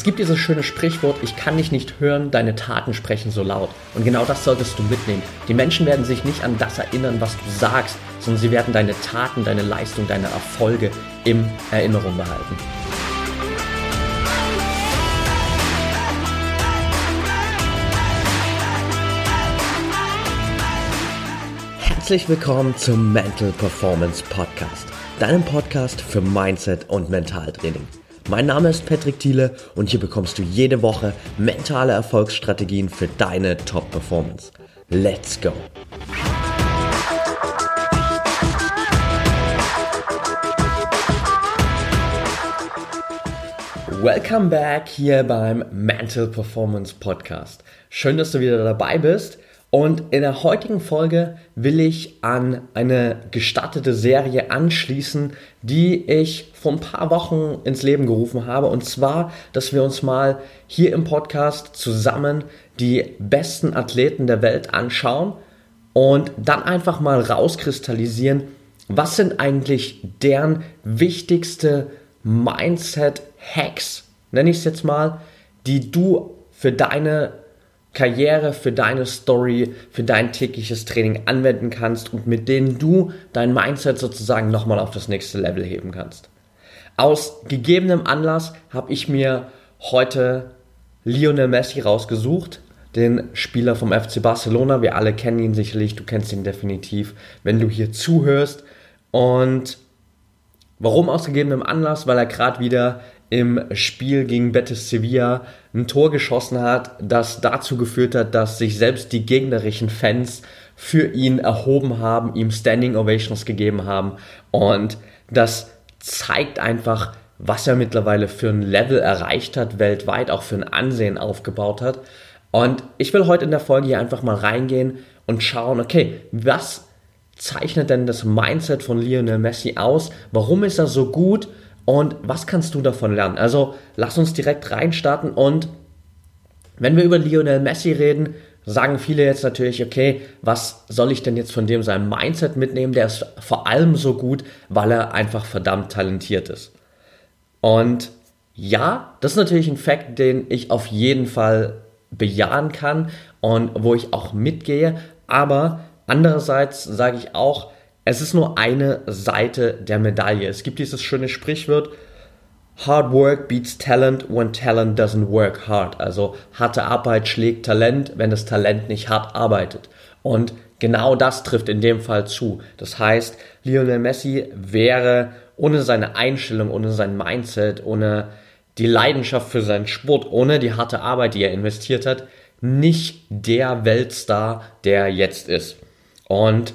Es gibt dieses schöne Sprichwort, ich kann dich nicht hören, deine Taten sprechen so laut. Und genau das solltest du mitnehmen. Die Menschen werden sich nicht an das erinnern, was du sagst, sondern sie werden deine Taten, deine Leistung, deine Erfolge in Erinnerung behalten. Herzlich willkommen zum Mental Performance Podcast, deinem Podcast für Mindset und Mentaltraining. Mein Name ist Patrick Thiele und hier bekommst du jede Woche mentale Erfolgsstrategien für deine Top-Performance. Let's go! Welcome back hier beim Mental Performance Podcast. Schön, dass du wieder dabei bist. Und in der heutigen Folge will ich an eine gestartete Serie anschließen, die ich vor ein paar Wochen ins Leben gerufen habe. Und zwar, dass wir uns mal hier im Podcast zusammen die besten Athleten der Welt anschauen und dann einfach mal rauskristallisieren, was sind eigentlich deren wichtigste Mindset-Hacks, nenne ich es jetzt mal, die du für deine Karriere, für deine Story, für dein tägliches Training anwenden kannst und mit denen du dein Mindset sozusagen nochmal auf das nächste Level heben kannst. Aus gegebenem Anlass habe ich mir heute Lionel Messi rausgesucht, den Spieler vom FC Barcelona. Wir alle kennen ihn sicherlich, du kennst ihn definitiv, wenn du hier zuhörst. Und warum aus gegebenem Anlass? Weil er gerade wieder im Spiel gegen Betis Sevilla ein Tor geschossen hat, das dazu geführt hat, dass sich selbst die gegnerischen Fans für ihn erhoben haben, ihm Standing Ovations gegeben haben und das zeigt einfach, was er mittlerweile für ein Level erreicht hat, weltweit auch für ein Ansehen aufgebaut hat. Und ich will heute in der Folge hier einfach mal reingehen und schauen, okay, was zeichnet denn das Mindset von Lionel Messi aus? Warum ist er so gut? Und was kannst du davon lernen? Also lass uns direkt reinstarten und wenn wir über Lionel Messi reden, sagen viele jetzt natürlich, okay, was soll ich denn jetzt von dem sein Mindset mitnehmen? Der ist vor allem so gut, weil er einfach verdammt talentiert ist. Und ja, das ist natürlich ein Fakt, den ich auf jeden Fall bejahen kann und wo ich auch mitgehe. Aber andererseits sage ich auch, es ist nur eine Seite der Medaille. Es gibt dieses schöne Sprichwort, Hard work beats talent when talent doesn't work hard. Also harte Arbeit schlägt Talent, wenn das Talent nicht hart arbeitet. Und genau das trifft in dem Fall zu. Das heißt, Lionel Messi wäre ohne seine Einstellung, ohne sein Mindset, ohne die Leidenschaft für seinen Sport, ohne die harte Arbeit, die er investiert hat, nicht der Weltstar, der jetzt ist. Und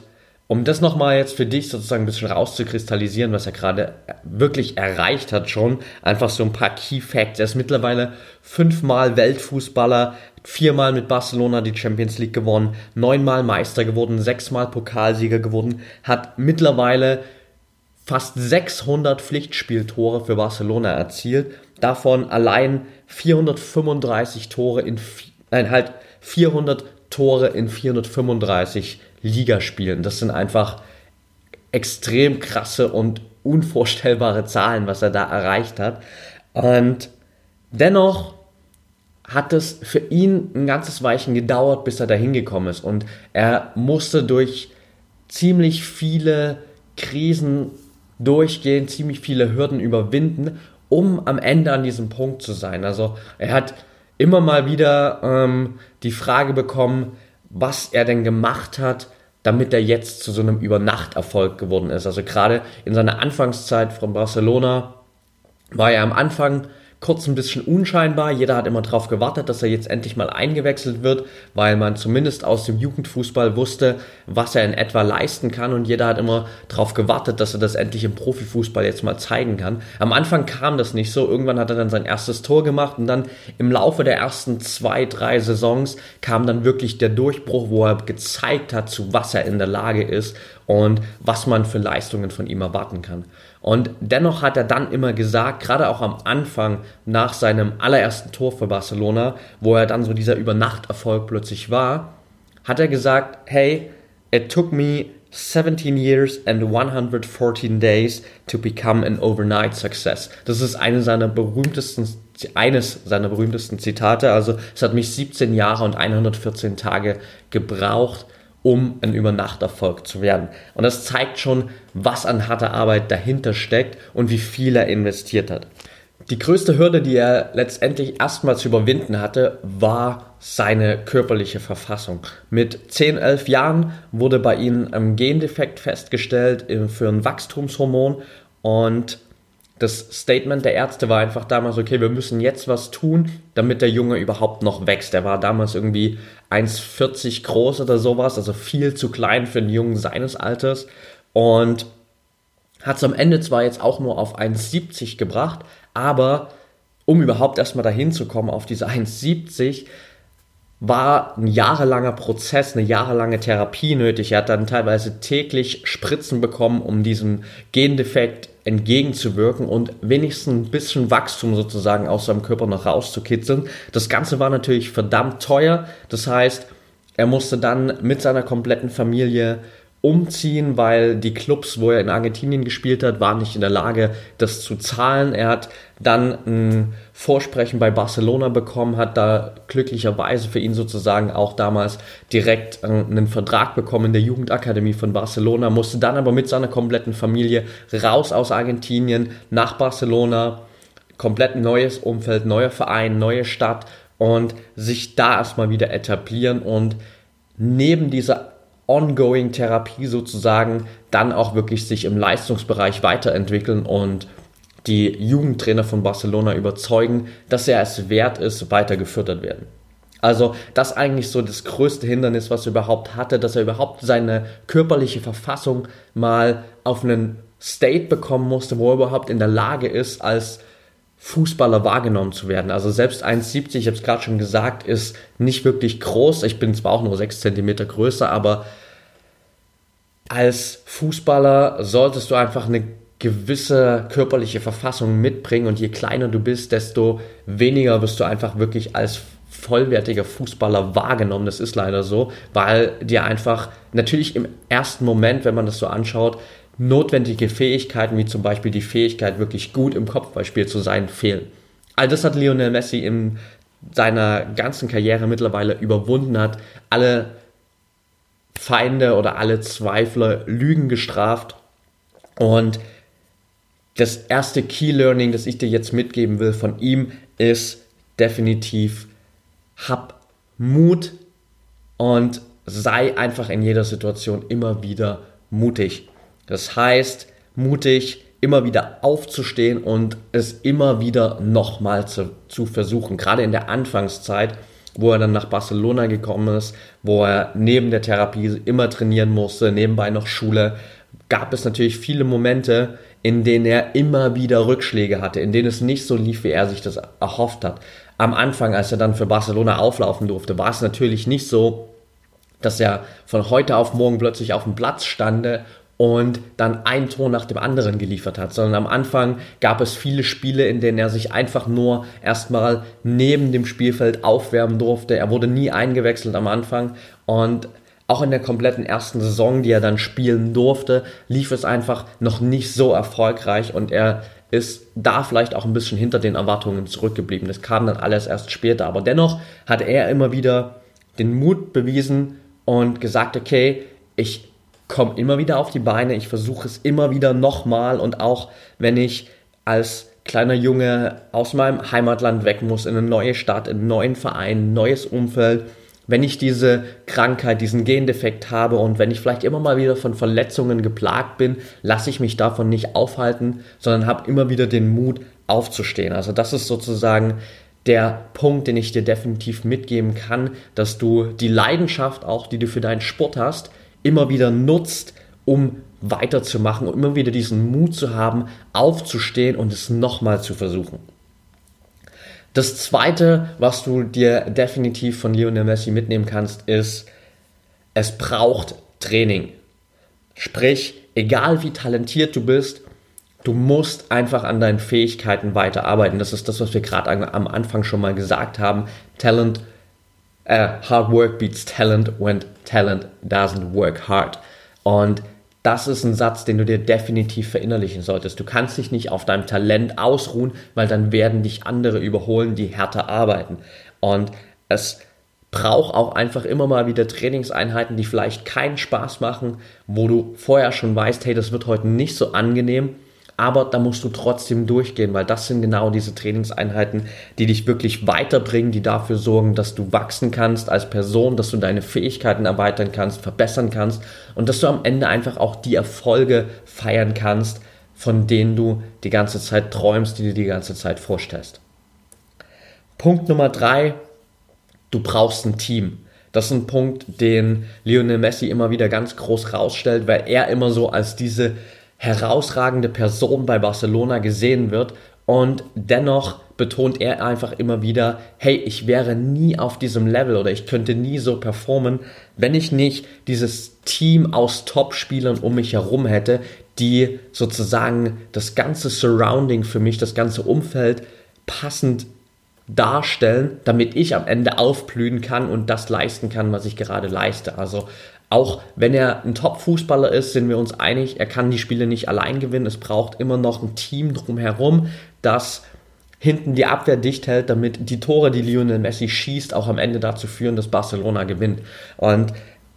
um das nochmal jetzt für dich sozusagen ein bisschen rauszukristallisieren, was er gerade wirklich erreicht hat schon, einfach so ein paar Key Facts. Er ist mittlerweile fünfmal Weltfußballer, viermal mit Barcelona die Champions League gewonnen, neunmal Meister geworden, sechsmal Pokalsieger geworden, hat mittlerweile fast 600 Pflichtspieltore für Barcelona erzielt, davon allein 435 Tore in, nein, halt 400 Tore in 435 Ligaspielen. Das sind einfach extrem krasse und unvorstellbare Zahlen, was er da erreicht hat. Und dennoch hat es für ihn ein ganzes Weichen gedauert, bis er da hingekommen ist. Und er musste durch ziemlich viele Krisen durchgehen, ziemlich viele Hürden überwinden, um am Ende an diesem Punkt zu sein. Also er hat immer mal wieder ähm, die Frage bekommen, was er denn gemacht hat, damit er jetzt zu so einem Übernachterfolg geworden ist. Also gerade in seiner Anfangszeit von Barcelona war er am Anfang kurz ein bisschen unscheinbar. Jeder hat immer darauf gewartet, dass er jetzt endlich mal eingewechselt wird, weil man zumindest aus dem Jugendfußball wusste, was er in etwa leisten kann. Und jeder hat immer darauf gewartet, dass er das endlich im Profifußball jetzt mal zeigen kann. Am Anfang kam das nicht so. Irgendwann hat er dann sein erstes Tor gemacht und dann im Laufe der ersten zwei, drei Saisons kam dann wirklich der Durchbruch, wo er gezeigt hat, zu was er in der Lage ist und was man für Leistungen von ihm erwarten kann. Und dennoch hat er dann immer gesagt, gerade auch am Anfang nach seinem allerersten Tor für Barcelona, wo er dann so dieser Übernachterfolg plötzlich war, hat er gesagt, hey, it took me 17 years and 114 days to become an overnight success. Das ist eine seiner berühmtesten eines seiner berühmtesten Zitate. Also es hat mich 17 Jahre und 114 Tage gebraucht, um ein Übernachterfolg zu werden. Und das zeigt schon, was an harter Arbeit dahinter steckt und wie viel er investiert hat. Die größte Hürde, die er letztendlich erstmal zu überwinden hatte, war seine körperliche Verfassung. Mit 10, 11 Jahren wurde bei ihm ein Gendefekt festgestellt für ein Wachstumshormon und das Statement der Ärzte war einfach damals, okay, wir müssen jetzt was tun, damit der Junge überhaupt noch wächst. Er war damals irgendwie 1,40 groß oder sowas, also viel zu klein für einen Jungen seines Alters und hat es am Ende zwar jetzt auch nur auf 1,70 gebracht, aber um überhaupt erstmal dahin zu kommen auf diese 1,70, war ein jahrelanger Prozess, eine jahrelange Therapie nötig. Er hat dann teilweise täglich Spritzen bekommen, um diesem Gendefekt entgegenzuwirken und wenigstens ein bisschen Wachstum sozusagen aus seinem Körper noch rauszukitzeln. Das Ganze war natürlich verdammt teuer. Das heißt, er musste dann mit seiner kompletten Familie umziehen, weil die Clubs, wo er in Argentinien gespielt hat, waren nicht in der Lage, das zu zahlen. Er hat dann ein Vorsprechen bei Barcelona bekommen, hat da glücklicherweise für ihn sozusagen auch damals direkt äh, einen Vertrag bekommen in der Jugendakademie von Barcelona, musste dann aber mit seiner kompletten Familie raus aus Argentinien nach Barcelona, komplett neues Umfeld, neuer Verein, neue Stadt und sich da erstmal wieder etablieren und neben dieser ongoing Therapie sozusagen dann auch wirklich sich im Leistungsbereich weiterentwickeln und die Jugendtrainer von Barcelona überzeugen, dass er es wert ist, weiter gefördert werden. Also das eigentlich so das größte Hindernis, was er überhaupt hatte, dass er überhaupt seine körperliche Verfassung mal auf einen State bekommen musste, wo er überhaupt in der Lage ist, als Fußballer wahrgenommen zu werden. Also selbst 1,70, ich habe es gerade schon gesagt, ist nicht wirklich groß. Ich bin zwar auch nur 6 cm größer, aber als Fußballer solltest du einfach eine gewisse körperliche Verfassung mitbringen und je kleiner du bist, desto weniger wirst du einfach wirklich als vollwertiger Fußballer wahrgenommen. Das ist leider so, weil dir einfach natürlich im ersten Moment, wenn man das so anschaut, notwendige Fähigkeiten, wie zum Beispiel die Fähigkeit, wirklich gut im Kopfballspiel zu sein, fehlen. All das hat Lionel Messi in seiner ganzen Karriere mittlerweile überwunden, hat alle Feinde oder alle Zweifler Lügen gestraft. Und das erste Key Learning, das ich dir jetzt mitgeben will von ihm, ist definitiv, hab Mut und sei einfach in jeder Situation immer wieder mutig. Das heißt, mutig immer wieder aufzustehen und es immer wieder nochmal zu, zu versuchen. Gerade in der Anfangszeit, wo er dann nach Barcelona gekommen ist, wo er neben der Therapie immer trainieren musste, nebenbei noch Schule, gab es natürlich viele Momente, in denen er immer wieder Rückschläge hatte, in denen es nicht so lief, wie er sich das erhofft hat. Am Anfang, als er dann für Barcelona auflaufen durfte, war es natürlich nicht so, dass er von heute auf morgen plötzlich auf dem Platz stande und dann ein Tor nach dem anderen geliefert hat, sondern am Anfang gab es viele Spiele, in denen er sich einfach nur erstmal neben dem Spielfeld aufwärmen durfte. Er wurde nie eingewechselt am Anfang und auch in der kompletten ersten Saison, die er dann spielen durfte, lief es einfach noch nicht so erfolgreich und er ist da vielleicht auch ein bisschen hinter den Erwartungen zurückgeblieben. Das kam dann alles erst später, aber dennoch hat er immer wieder den Mut bewiesen und gesagt, okay, ich komme immer wieder auf die Beine, ich versuche es immer wieder nochmal und auch wenn ich als kleiner Junge aus meinem Heimatland weg muss, in eine neue Stadt, in einen neuen Verein, ein neues Umfeld, wenn ich diese Krankheit, diesen Gendefekt habe und wenn ich vielleicht immer mal wieder von Verletzungen geplagt bin, lasse ich mich davon nicht aufhalten, sondern habe immer wieder den Mut aufzustehen. Also das ist sozusagen der Punkt, den ich dir definitiv mitgeben kann, dass du die Leidenschaft auch, die du für deinen Sport hast, immer wieder nutzt, um weiterzumachen und immer wieder diesen Mut zu haben, aufzustehen und es nochmal zu versuchen. Das zweite, was du dir definitiv von Lionel Messi mitnehmen kannst, ist, es braucht Training. Sprich, egal wie talentiert du bist, du musst einfach an deinen Fähigkeiten weiterarbeiten. Das ist das, was wir gerade am Anfang schon mal gesagt haben. Talent uh, hard work beats talent when talent doesn't work hard. Und das ist ein Satz, den du dir definitiv verinnerlichen solltest. Du kannst dich nicht auf deinem Talent ausruhen, weil dann werden dich andere überholen, die härter arbeiten. Und es braucht auch einfach immer mal wieder Trainingseinheiten, die vielleicht keinen Spaß machen, wo du vorher schon weißt, hey, das wird heute nicht so angenehm, aber da musst du trotzdem durchgehen, weil das sind genau diese Trainingseinheiten, die dich wirklich weiterbringen, die dafür sorgen, dass du wachsen kannst als Person, dass du deine Fähigkeiten erweitern kannst, verbessern kannst und dass du am Ende einfach auch die Erfolge feiern kannst, von denen du die ganze Zeit träumst, die du die ganze Zeit vorstellst. Punkt Nummer drei, du brauchst ein Team. Das ist ein Punkt, den Lionel Messi immer wieder ganz groß rausstellt, weil er immer so als diese herausragende Person bei Barcelona gesehen wird und dennoch betont er einfach immer wieder, hey, ich wäre nie auf diesem Level oder ich könnte nie so performen, wenn ich nicht dieses Team aus Top-Spielern um mich herum hätte, die sozusagen das ganze Surrounding für mich, das ganze Umfeld passend darstellen, damit ich am Ende aufblühen kann und das leisten kann, was ich gerade leiste. Also auch wenn er ein Top-Fußballer ist, sind wir uns einig, er kann die Spiele nicht allein gewinnen. Es braucht immer noch ein Team drumherum, das hinten die Abwehr dicht hält, damit die Tore, die Lionel Messi schießt, auch am Ende dazu führen, dass Barcelona gewinnt. Und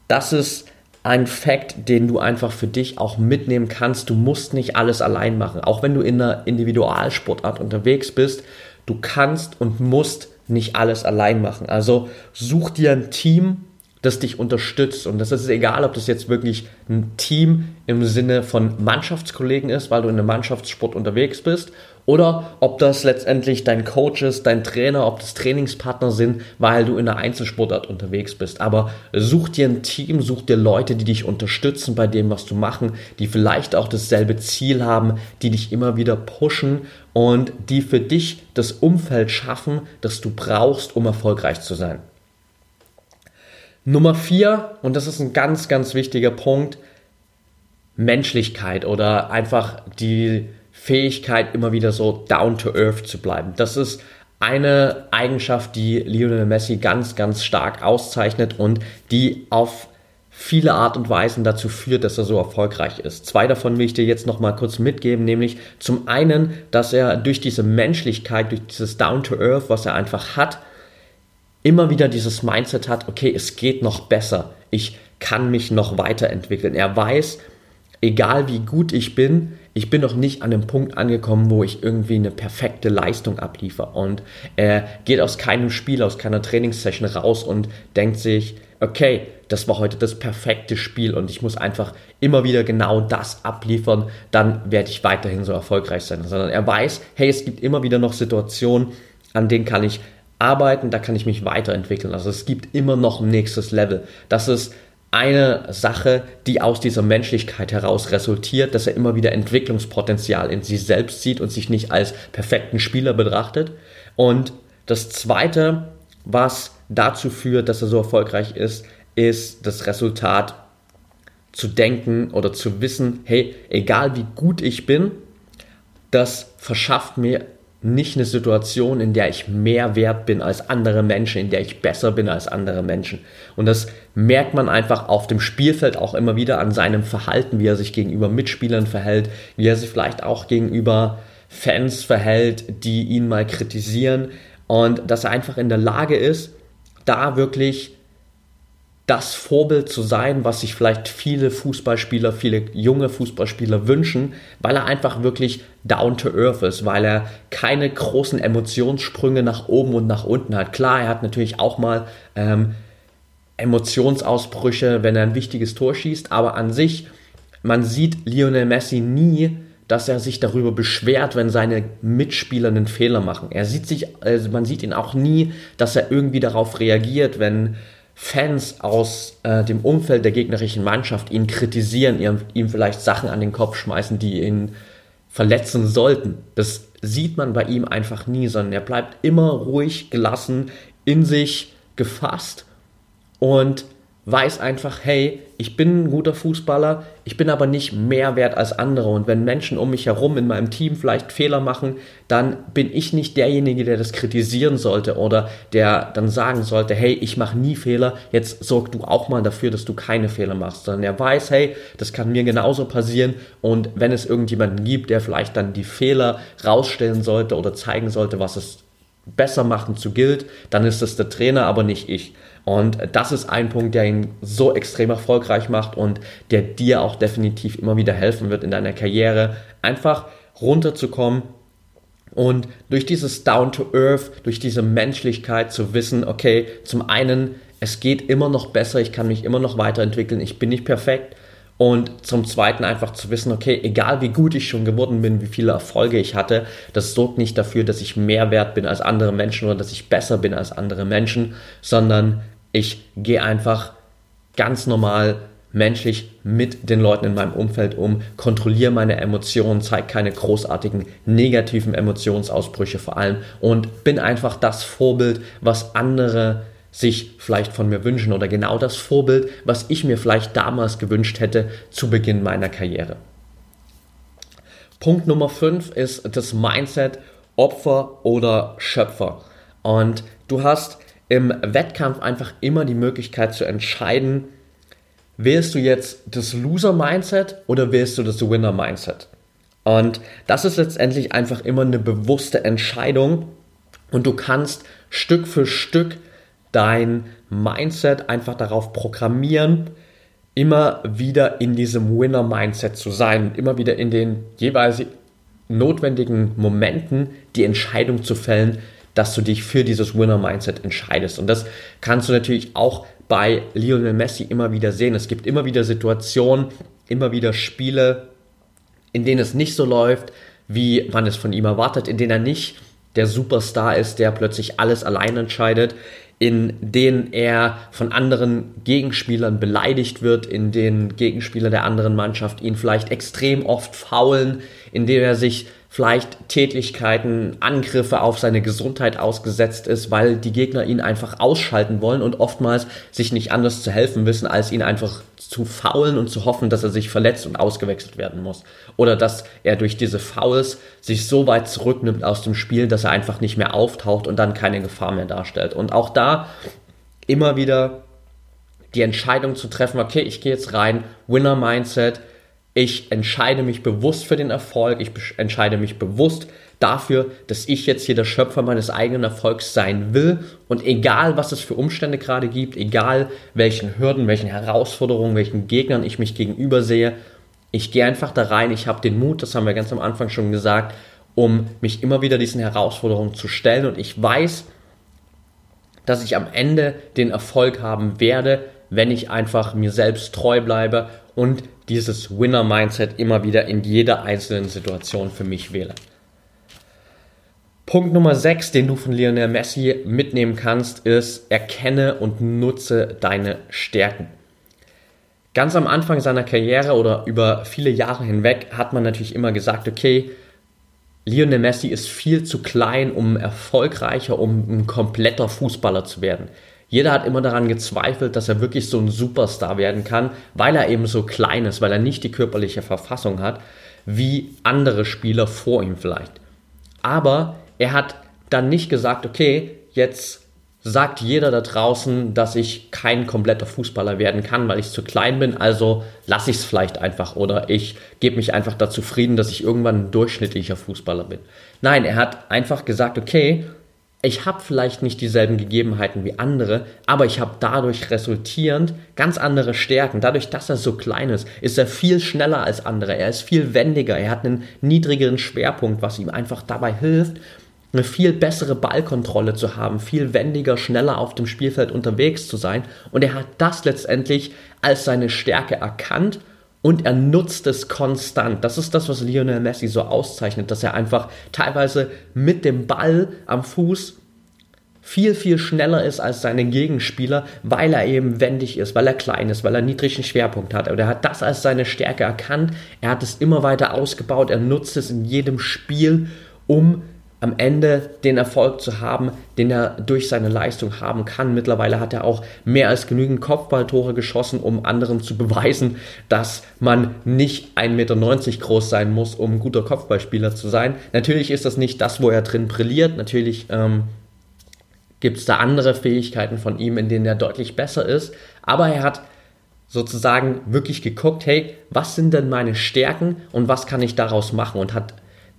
das ist ein Fakt, den du einfach für dich auch mitnehmen kannst. Du musst nicht alles allein machen. Auch wenn du in einer Individualsportart unterwegs bist, du kannst und musst nicht alles allein machen. Also such dir ein Team, das dich unterstützt. Und das ist egal, ob das jetzt wirklich ein Team im Sinne von Mannschaftskollegen ist, weil du in einem Mannschaftssport unterwegs bist, oder ob das letztendlich dein Coach ist, dein Trainer, ob das Trainingspartner sind, weil du in einer Einzelsportart unterwegs bist. Aber such dir ein Team, such dir Leute, die dich unterstützen bei dem, was du machen, die vielleicht auch dasselbe Ziel haben, die dich immer wieder pushen und die für dich das Umfeld schaffen, das du brauchst, um erfolgreich zu sein. Nummer vier, und das ist ein ganz, ganz wichtiger Punkt, Menschlichkeit oder einfach die Fähigkeit, immer wieder so down to earth zu bleiben. Das ist eine Eigenschaft, die Lionel Messi ganz, ganz stark auszeichnet und die auf viele Art und Weisen dazu führt, dass er so erfolgreich ist. Zwei davon will ich dir jetzt noch mal kurz mitgeben, nämlich zum einen, dass er durch diese Menschlichkeit, durch dieses Down to Earth, was er einfach hat, immer wieder dieses Mindset hat, okay, es geht noch besser, ich kann mich noch weiterentwickeln. Er weiß, egal wie gut ich bin, ich bin noch nicht an dem Punkt angekommen, wo ich irgendwie eine perfekte Leistung abliefere. Und er geht aus keinem Spiel, aus keiner Trainingssession raus und denkt sich, okay, das war heute das perfekte Spiel und ich muss einfach immer wieder genau das abliefern, dann werde ich weiterhin so erfolgreich sein. Sondern er weiß, hey, es gibt immer wieder noch Situationen, an denen kann ich arbeiten, da kann ich mich weiterentwickeln. Also es gibt immer noch ein nächstes Level. Das ist eine Sache, die aus dieser Menschlichkeit heraus resultiert, dass er immer wieder Entwicklungspotenzial in sich selbst sieht und sich nicht als perfekten Spieler betrachtet. Und das Zweite, was dazu führt, dass er so erfolgreich ist, ist das Resultat zu denken oder zu wissen, hey, egal wie gut ich bin, das verschafft mir nicht eine Situation, in der ich mehr wert bin als andere Menschen, in der ich besser bin als andere Menschen. Und das merkt man einfach auf dem Spielfeld auch immer wieder an seinem Verhalten, wie er sich gegenüber Mitspielern verhält, wie er sich vielleicht auch gegenüber Fans verhält, die ihn mal kritisieren und dass er einfach in der Lage ist, da wirklich das Vorbild zu sein, was sich vielleicht viele Fußballspieler, viele junge Fußballspieler wünschen, weil er einfach wirklich down to earth ist, weil er keine großen Emotionssprünge nach oben und nach unten hat. Klar, er hat natürlich auch mal ähm, Emotionsausbrüche, wenn er ein wichtiges Tor schießt, aber an sich, man sieht Lionel Messi nie, dass er sich darüber beschwert, wenn seine Mitspieler einen Fehler machen. Er sieht sich, also man sieht ihn auch nie, dass er irgendwie darauf reagiert, wenn Fans aus äh, dem Umfeld der gegnerischen Mannschaft ihn kritisieren, ihm, ihm vielleicht Sachen an den Kopf schmeißen, die ihn verletzen sollten. Das sieht man bei ihm einfach nie, sondern er bleibt immer ruhig, gelassen, in sich gefasst und weiß einfach, hey, ich bin ein guter Fußballer, ich bin aber nicht mehr wert als andere. Und wenn Menschen um mich herum in meinem Team vielleicht Fehler machen, dann bin ich nicht derjenige, der das kritisieren sollte oder der dann sagen sollte, hey, ich mache nie Fehler, jetzt sorg du auch mal dafür, dass du keine Fehler machst. Sondern er weiß, hey, das kann mir genauso passieren. Und wenn es irgendjemanden gibt, der vielleicht dann die Fehler rausstellen sollte oder zeigen sollte, was es besser machen zu gilt, dann ist es der Trainer, aber nicht ich. Und das ist ein Punkt, der ihn so extrem erfolgreich macht und der dir auch definitiv immer wieder helfen wird in deiner Karriere, einfach runterzukommen und durch dieses Down to Earth, durch diese Menschlichkeit zu wissen, okay, zum einen, es geht immer noch besser, ich kann mich immer noch weiterentwickeln, ich bin nicht perfekt, und zum Zweiten einfach zu wissen, okay, egal wie gut ich schon geworden bin, wie viele Erfolge ich hatte, das sorgt nicht dafür, dass ich mehr wert bin als andere Menschen oder dass ich besser bin als andere Menschen, sondern ich gehe einfach ganz normal menschlich mit den Leuten in meinem Umfeld um, kontrolliere meine Emotionen, zeige keine großartigen negativen Emotionsausbrüche vor allem und bin einfach das Vorbild, was andere sich vielleicht von mir wünschen oder genau das Vorbild, was ich mir vielleicht damals gewünscht hätte zu Beginn meiner Karriere. Punkt Nummer 5 ist das Mindset Opfer oder Schöpfer. Und du hast im Wettkampf einfach immer die Möglichkeit zu entscheiden, wählst du jetzt das Loser-Mindset oder wählst du das Winner-Mindset? Und das ist letztendlich einfach immer eine bewusste Entscheidung und du kannst Stück für Stück dein Mindset einfach darauf programmieren, immer wieder in diesem Winner-Mindset zu sein immer wieder in den jeweils notwendigen Momenten die Entscheidung zu fällen, dass du dich für dieses Winner-Mindset entscheidest. Und das kannst du natürlich auch bei Lionel Messi immer wieder sehen. Es gibt immer wieder Situationen, immer wieder Spiele, in denen es nicht so läuft, wie man es von ihm erwartet, in denen er nicht der Superstar ist, der plötzlich alles allein entscheidet, in denen er von anderen Gegenspielern beleidigt wird, in denen Gegenspieler der anderen Mannschaft ihn vielleicht extrem oft faulen, in denen er sich vielleicht Tätlichkeiten, Angriffe auf seine Gesundheit ausgesetzt ist, weil die Gegner ihn einfach ausschalten wollen und oftmals sich nicht anders zu helfen wissen, als ihn einfach zu faulen und zu hoffen, dass er sich verletzt und ausgewechselt werden muss. Oder dass er durch diese Fouls sich so weit zurücknimmt aus dem Spiel, dass er einfach nicht mehr auftaucht und dann keine Gefahr mehr darstellt. Und auch da immer wieder die Entscheidung zu treffen, okay, ich gehe jetzt rein, Winner Mindset, ich entscheide mich bewusst für den Erfolg. Ich entscheide mich bewusst dafür, dass ich jetzt hier der Schöpfer meines eigenen Erfolgs sein will. Und egal, was es für Umstände gerade gibt, egal welchen Hürden, welchen Herausforderungen, welchen Gegnern ich mich gegenüber sehe, ich gehe einfach da rein. Ich habe den Mut, das haben wir ganz am Anfang schon gesagt, um mich immer wieder diesen Herausforderungen zu stellen. Und ich weiß, dass ich am Ende den Erfolg haben werde, wenn ich einfach mir selbst treu bleibe und dieses Winner-Mindset immer wieder in jeder einzelnen Situation für mich wähle. Punkt Nummer 6, den du von Lionel Messi mitnehmen kannst, ist, erkenne und nutze deine Stärken. Ganz am Anfang seiner Karriere oder über viele Jahre hinweg hat man natürlich immer gesagt, okay, Lionel Messi ist viel zu klein, um erfolgreicher, um ein kompletter Fußballer zu werden. Jeder hat immer daran gezweifelt, dass er wirklich so ein Superstar werden kann, weil er eben so klein ist, weil er nicht die körperliche Verfassung hat, wie andere Spieler vor ihm vielleicht. Aber er hat dann nicht gesagt, okay, jetzt sagt jeder da draußen, dass ich kein kompletter Fußballer werden kann, weil ich zu klein bin, also lasse ich es vielleicht einfach oder ich gebe mich einfach dazu zufrieden, dass ich irgendwann ein durchschnittlicher Fußballer bin. Nein, er hat einfach gesagt, okay, ich habe vielleicht nicht dieselben Gegebenheiten wie andere, aber ich habe dadurch resultierend ganz andere Stärken. Dadurch, dass er so klein ist, ist er viel schneller als andere. Er ist viel wendiger. Er hat einen niedrigeren Schwerpunkt, was ihm einfach dabei hilft, eine viel bessere Ballkontrolle zu haben, viel wendiger, schneller auf dem Spielfeld unterwegs zu sein. Und er hat das letztendlich als seine Stärke erkannt und er nutzt es konstant. Das ist das, was Lionel Messi so auszeichnet, dass er einfach teilweise mit dem Ball am Fuß viel, viel schneller ist als seine Gegenspieler, weil er eben wendig ist, weil er klein ist, weil er niedrigen Schwerpunkt hat. Aber er hat das als seine Stärke erkannt. Er hat es immer weiter ausgebaut. Er nutzt es in jedem Spiel, um am Ende den Erfolg zu haben, den er durch seine Leistung haben kann. Mittlerweile hat er auch mehr als genügend Kopfballtore geschossen, um anderen zu beweisen, dass man nicht 1,90 Meter groß sein muss, um ein guter Kopfballspieler zu sein. Natürlich ist das nicht das, wo er drin brilliert. Natürlich ähm, gibt es da andere Fähigkeiten von ihm, in denen er deutlich besser ist. Aber er hat sozusagen wirklich geguckt, hey, was sind denn meine Stärken und was kann ich daraus machen und hat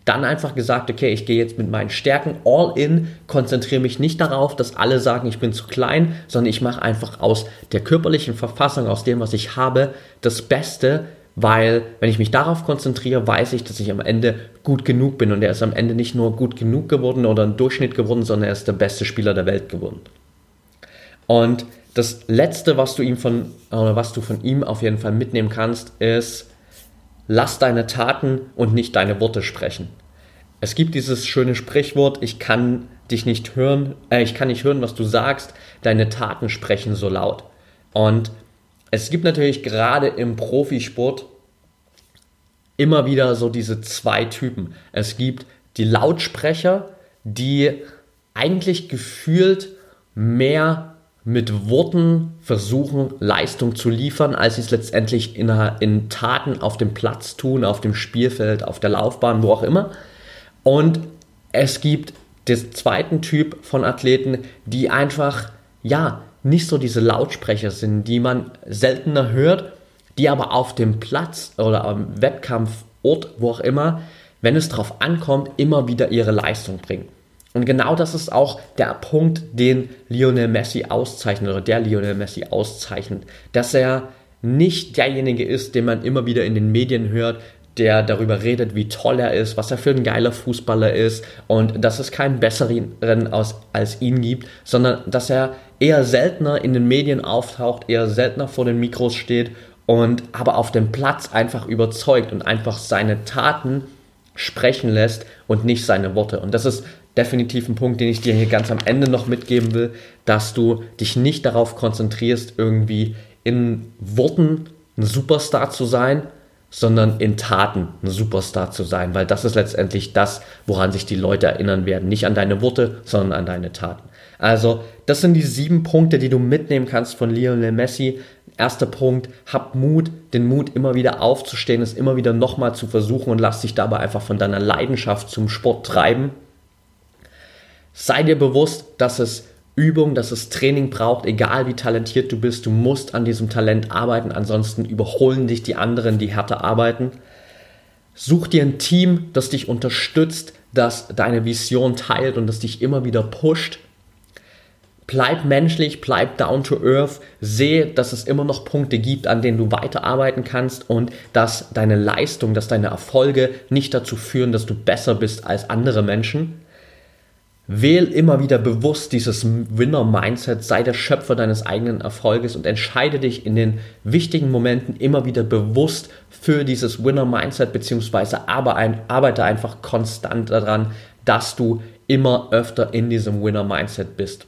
dann einfach gesagt, okay, ich gehe jetzt mit meinen Stärken all in, konzentriere mich nicht darauf, dass alle sagen, ich bin zu klein, sondern ich mache einfach aus der körperlichen Verfassung, aus dem, was ich habe, das Beste, weil wenn ich mich darauf konzentriere, weiß ich, dass ich am Ende gut genug bin und er ist am Ende nicht nur gut genug geworden oder ein Durchschnitt geworden, sondern er ist der beste Spieler der Welt geworden. Und das letzte, was du ihm von oder was du von ihm auf jeden Fall mitnehmen kannst, ist lass deine Taten und nicht deine Worte sprechen. Es gibt dieses schöne Sprichwort, ich kann dich nicht hören, äh, ich kann nicht hören, was du sagst, deine Taten sprechen so laut. Und es gibt natürlich gerade im Profisport immer wieder so diese zwei Typen. Es gibt die Lautsprecher, die eigentlich gefühlt mehr mit Worten versuchen, Leistung zu liefern, als sie es letztendlich in, in Taten auf dem Platz tun, auf dem Spielfeld, auf der Laufbahn, wo auch immer. Und es gibt den zweiten Typ von Athleten, die einfach, ja, nicht so diese Lautsprecher sind, die man seltener hört, die aber auf dem Platz oder am Wettkampfort, wo auch immer, wenn es darauf ankommt, immer wieder ihre Leistung bringen. Und genau das ist auch der Punkt, den Lionel Messi auszeichnet oder der Lionel Messi auszeichnet, dass er nicht derjenige ist, den man immer wieder in den Medien hört, der darüber redet, wie toll er ist, was er für ein geiler Fußballer ist und dass es keinen besseren aus, als ihn gibt, sondern dass er eher seltener in den Medien auftaucht, eher seltener vor den Mikros steht und aber auf dem Platz einfach überzeugt und einfach seine Taten sprechen lässt und nicht seine Worte. Und das ist definitiv ein Punkt, den ich dir hier ganz am Ende noch mitgeben will, dass du dich nicht darauf konzentrierst, irgendwie in Worten ein Superstar zu sein, sondern in Taten ein Superstar zu sein, weil das ist letztendlich das, woran sich die Leute erinnern werden. Nicht an deine Worte, sondern an deine Taten. Also, das sind die sieben Punkte, die du mitnehmen kannst von Lionel Messi. Erster Punkt, hab Mut, den Mut immer wieder aufzustehen, es immer wieder nochmal zu versuchen und lass dich dabei einfach von deiner Leidenschaft zum Sport treiben. Sei dir bewusst, dass es Übung, dass es Training braucht, egal wie talentiert du bist. Du musst an diesem Talent arbeiten, ansonsten überholen dich die anderen, die härter arbeiten. Such dir ein Team, das dich unterstützt, das deine Vision teilt und das dich immer wieder pusht. Bleib menschlich, bleib down to earth, sehe, dass es immer noch Punkte gibt, an denen du weiterarbeiten kannst und dass deine Leistung, dass deine Erfolge nicht dazu führen, dass du besser bist als andere Menschen. Wähl immer wieder bewusst dieses Winner-Mindset, sei der Schöpfer deines eigenen Erfolges und entscheide dich in den wichtigen Momenten immer wieder bewusst für dieses Winner-Mindset, beziehungsweise arbeite einfach konstant daran, dass du immer öfter in diesem Winner-Mindset bist.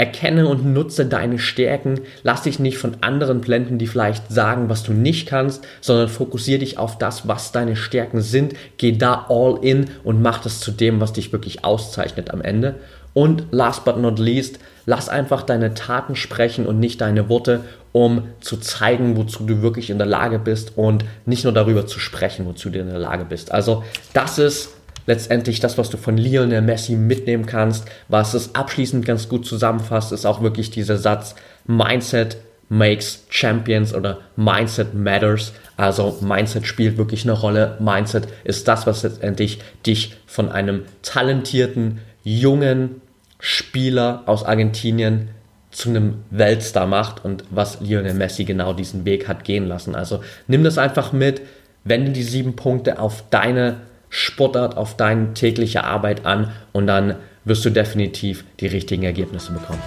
Erkenne und nutze deine Stärken. Lass dich nicht von anderen blenden, die vielleicht sagen, was du nicht kannst, sondern fokussiere dich auf das, was deine Stärken sind. Geh da all in und mach das zu dem, was dich wirklich auszeichnet am Ende. Und last but not least, lass einfach deine Taten sprechen und nicht deine Worte, um zu zeigen, wozu du wirklich in der Lage bist und nicht nur darüber zu sprechen, wozu du in der Lage bist. Also das ist letztendlich das, was du von Lionel Messi mitnehmen kannst. Was es abschließend ganz gut zusammenfasst, ist auch wirklich dieser Satz Mindset makes Champions oder Mindset matters. Also Mindset spielt wirklich eine Rolle. Mindset ist das, was letztendlich dich von einem talentierten, jungen Spieler aus Argentinien zu einem Weltstar macht und was Lionel Messi genau diesen Weg hat gehen lassen. Also nimm das einfach mit, wende die sieben Punkte auf deine Sportart, auf deine tägliche Arbeit an und dann wirst du definitiv die richtigen Ergebnisse bekommen.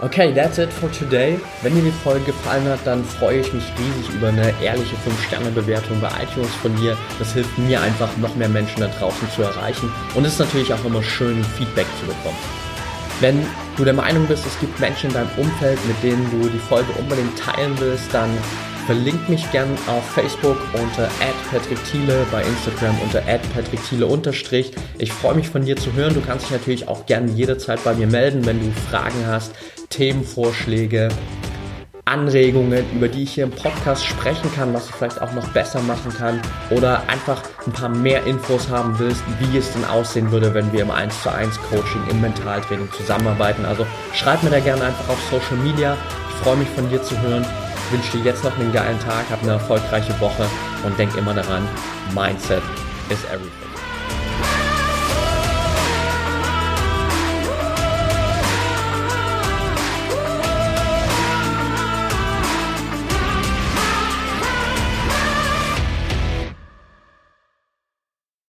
Okay, that's it for today. Wenn dir die Folge gefallen hat, dann freue ich mich riesig über eine ehrliche 5-Sterne-Bewertung bei iTunes von dir. Das hilft mir einfach, noch mehr Menschen da draußen zu erreichen. Und es ist natürlich auch immer schön, Feedback zu bekommen. Wenn du der Meinung bist, es gibt Menschen in deinem Umfeld, mit denen du die Folge unbedingt teilen willst, dann Verlink mich gern auf Facebook unter @patrickthiele, bei Instagram unter @patrickthiele unterstrich. Ich freue mich von dir zu hören. Du kannst dich natürlich auch gerne jederzeit bei mir melden, wenn du Fragen hast, Themenvorschläge, Anregungen, über die ich hier im Podcast sprechen kann, was ich vielleicht auch noch besser machen kann oder einfach ein paar mehr Infos haben willst, wie es denn aussehen würde, wenn wir im 1 zu 1 Coaching, im Mentaltraining zusammenarbeiten. Also schreib mir da gerne einfach auf Social Media. Ich freue mich von dir zu hören. Ich wünsche dir jetzt noch einen geilen Tag, hab eine erfolgreiche Woche und denk immer daran, Mindset is everything.